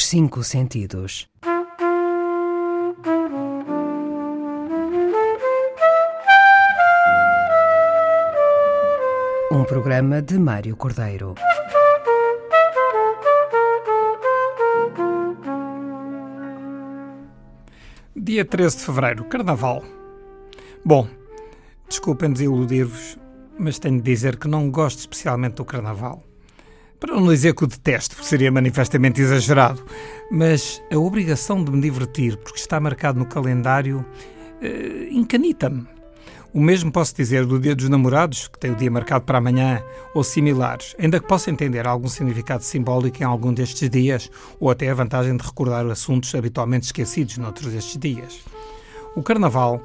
Os cinco sentidos. Um programa de Mário Cordeiro. Dia 13 de fevereiro, Carnaval. Bom, desculpem desiludir-vos, mas tenho de dizer que não gosto especialmente do Carnaval. Para não dizer que o detesto, seria manifestamente exagerado, mas a obrigação de me divertir, porque está marcado no calendário, eh, encanita-me. O mesmo posso dizer do Dia dos Namorados, que tem o dia marcado para amanhã, ou similares, ainda que possa entender algum significado simbólico em algum destes dias, ou até a vantagem de recordar assuntos habitualmente esquecidos noutros destes dias. O Carnaval,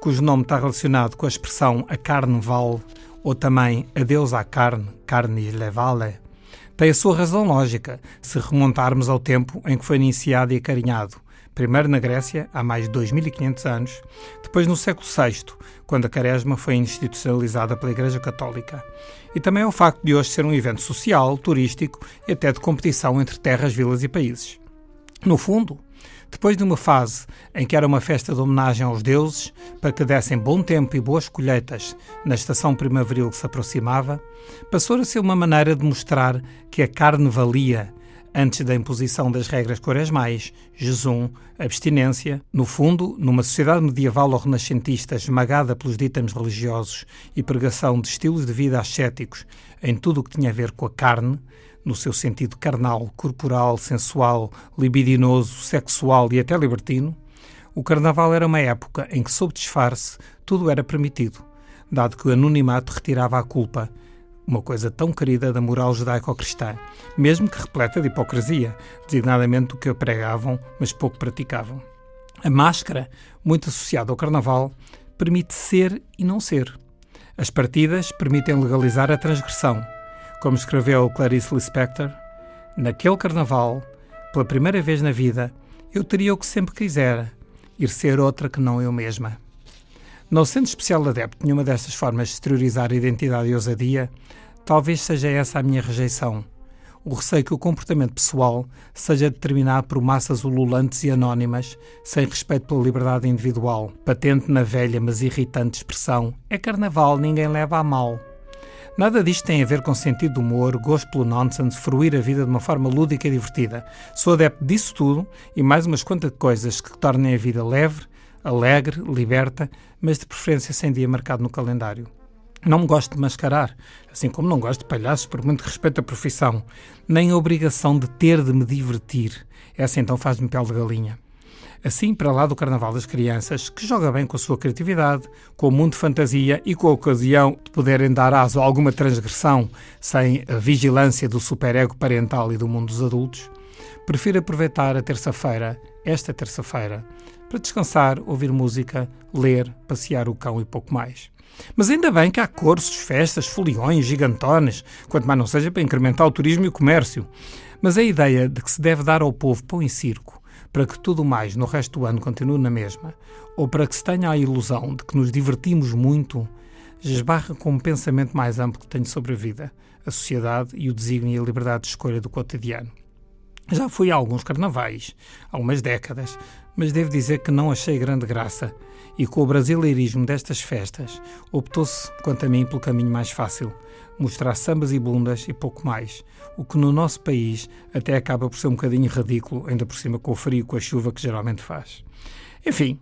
cujo nome está relacionado com a expressão a carne vale, ou também adeus à carne, carne le vale, tem a sua razão lógica, se remontarmos ao tempo em que foi iniciado e acarinhado, primeiro na Grécia, há mais de 2500 anos, depois no século VI, quando a Quaresma foi institucionalizada pela Igreja Católica. E também ao facto de hoje ser um evento social, turístico e até de competição entre terras, vilas e países. No fundo, depois de uma fase em que era uma festa de homenagem aos deuses, para que dessem bom tempo e boas colheitas na estação primaveril que se aproximava, passou a ser uma maneira de mostrar que a carne valia antes da imposição das regras quaresmais, jejum, abstinência. No fundo, numa sociedade medieval ou renascentista esmagada pelos ditames religiosos e pregação de estilos de vida ascéticos em tudo o que tinha a ver com a carne, no seu sentido carnal, corporal, sensual, libidinoso, sexual e até libertino, o Carnaval era uma época em que, sob disfarce, tudo era permitido, dado que o anonimato retirava a culpa uma coisa tão querida da moral judaico-cristã, mesmo que repleta de hipocrisia, designadamente o que pregavam, mas pouco praticavam. A máscara, muito associada ao carnaval, permite ser e não ser. As partidas permitem legalizar a transgressão. Como escreveu Clarice Lispector, naquele carnaval, pela primeira vez na vida, eu teria o que sempre quisera, ir ser outra que não eu mesma. Não sendo especial adepto de nenhuma destas formas de exteriorizar a identidade e ousadia, talvez seja essa a minha rejeição. O receio que o comportamento pessoal seja determinado por massas ululantes e anónimas, sem respeito pela liberdade individual, patente na velha mas irritante expressão é carnaval, ninguém leva a mal. Nada disto tem a ver com sentido de humor, gosto pelo nonsense, fruir a vida de uma forma lúdica e divertida. Sou adepto disso tudo e mais umas quantas coisas que tornem a vida leve, alegre, liberta, mas de preferência sem dia marcado no calendário. Não me gosto de mascarar, assim como não gosto de palhaços por muito respeito à profissão, nem a obrigação de ter de me divertir. Essa então faz-me pele de galinha. Assim, para lá do Carnaval das Crianças, que joga bem com a sua criatividade, com o mundo de fantasia e com a ocasião de poderem dar aso a alguma transgressão sem a vigilância do superego parental e do mundo dos adultos, prefiro aproveitar a terça-feira, esta terça-feira, para descansar, ouvir música, ler, passear o cão e pouco mais. Mas ainda bem que há cursos, festas, foliões, gigantones, quanto mais não seja para incrementar o turismo e o comércio. Mas a ideia de que se deve dar ao povo pão e circo para que tudo mais no resto do ano continue na mesma, ou para que se tenha a ilusão de que nos divertimos muito, esbarra com um pensamento mais amplo que tenho sobre a vida, a sociedade e o desígnio e a liberdade de escolha do cotidiano. Já fui a alguns carnavais, há umas décadas, mas devo dizer que não achei grande graça e com o brasileirismo destas festas optou-se, quanto a mim, pelo caminho mais fácil, mostrar sambas e bundas e pouco mais, o que no nosso país até acaba por ser um bocadinho ridículo, ainda por cima com o frio e com a chuva que geralmente faz. Enfim,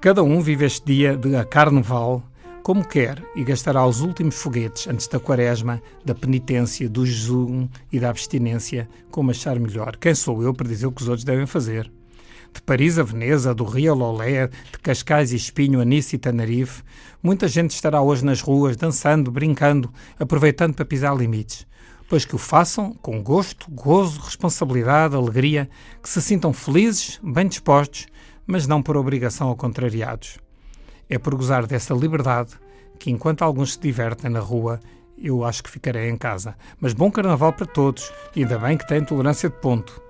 cada um vive este dia de carnaval como quer e gastará os últimos foguetes antes da quaresma, da penitência, do jejum e da abstinência, como achar melhor. Quem sou eu para dizer o que os outros devem fazer? De Paris a Veneza, do Rio a Lolé, de Cascais e Espinho a Nice e Tenerife, muita gente estará hoje nas ruas, dançando, brincando, aproveitando para pisar limites. Pois que o façam com gosto, gozo, responsabilidade, alegria, que se sintam felizes, bem dispostos, mas não por obrigação ou contrariados. É por gozar dessa liberdade que, enquanto alguns se divertem na rua, eu acho que ficarei em casa. Mas bom carnaval para todos, e ainda bem que têm tolerância de ponto.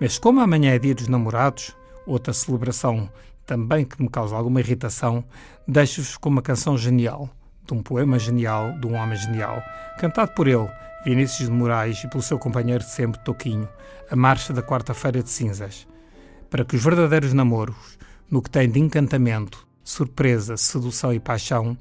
Mas como amanhã é dia dos namorados, outra celebração também que me causa alguma irritação, deixo-vos com uma canção genial de um poema genial de um homem genial, cantado por ele, Vinícius de Moraes, e pelo seu companheiro de sempre, Toquinho, a marcha da quarta-feira de cinzas, para que os verdadeiros namoros, no que tem de encantamento, surpresa, sedução e paixão,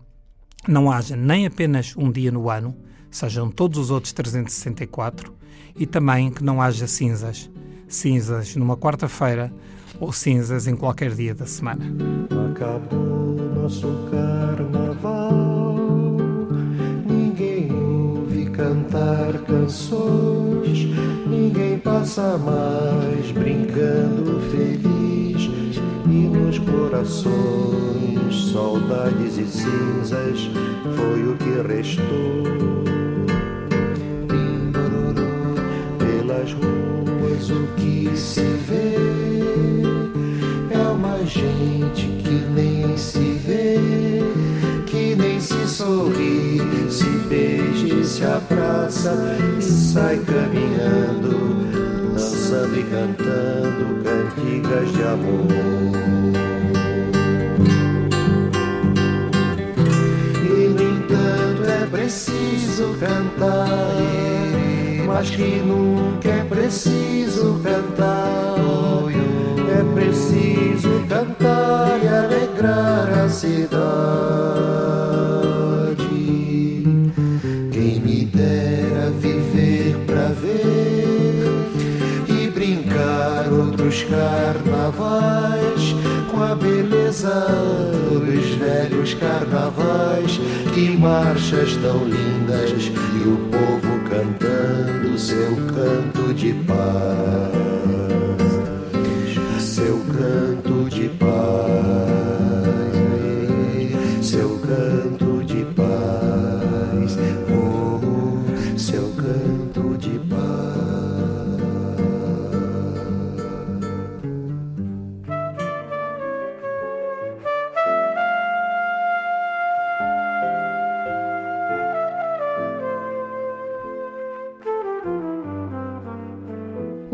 não haja nem apenas um dia no ano, sejam todos os outros 364, e também que não haja cinzas. Cinzas numa quarta-feira ou cinzas em qualquer dia da semana. Acabou nosso carnaval, ninguém ouve cantar canções, ninguém passa mais brincando feliz e nos corações saudades e cinzas foi o que restou. Pelas ruas o que se vê gente que nem se vê, que nem se sorri, se beija e se abraça e sai caminhando, dançando e cantando cantigas de amor. E no entanto é preciso cantar, mas que nunca é preciso cantar. Carnavais com a beleza dos velhos carnavais. Que marchas tão lindas e o povo cantando seu canto de paz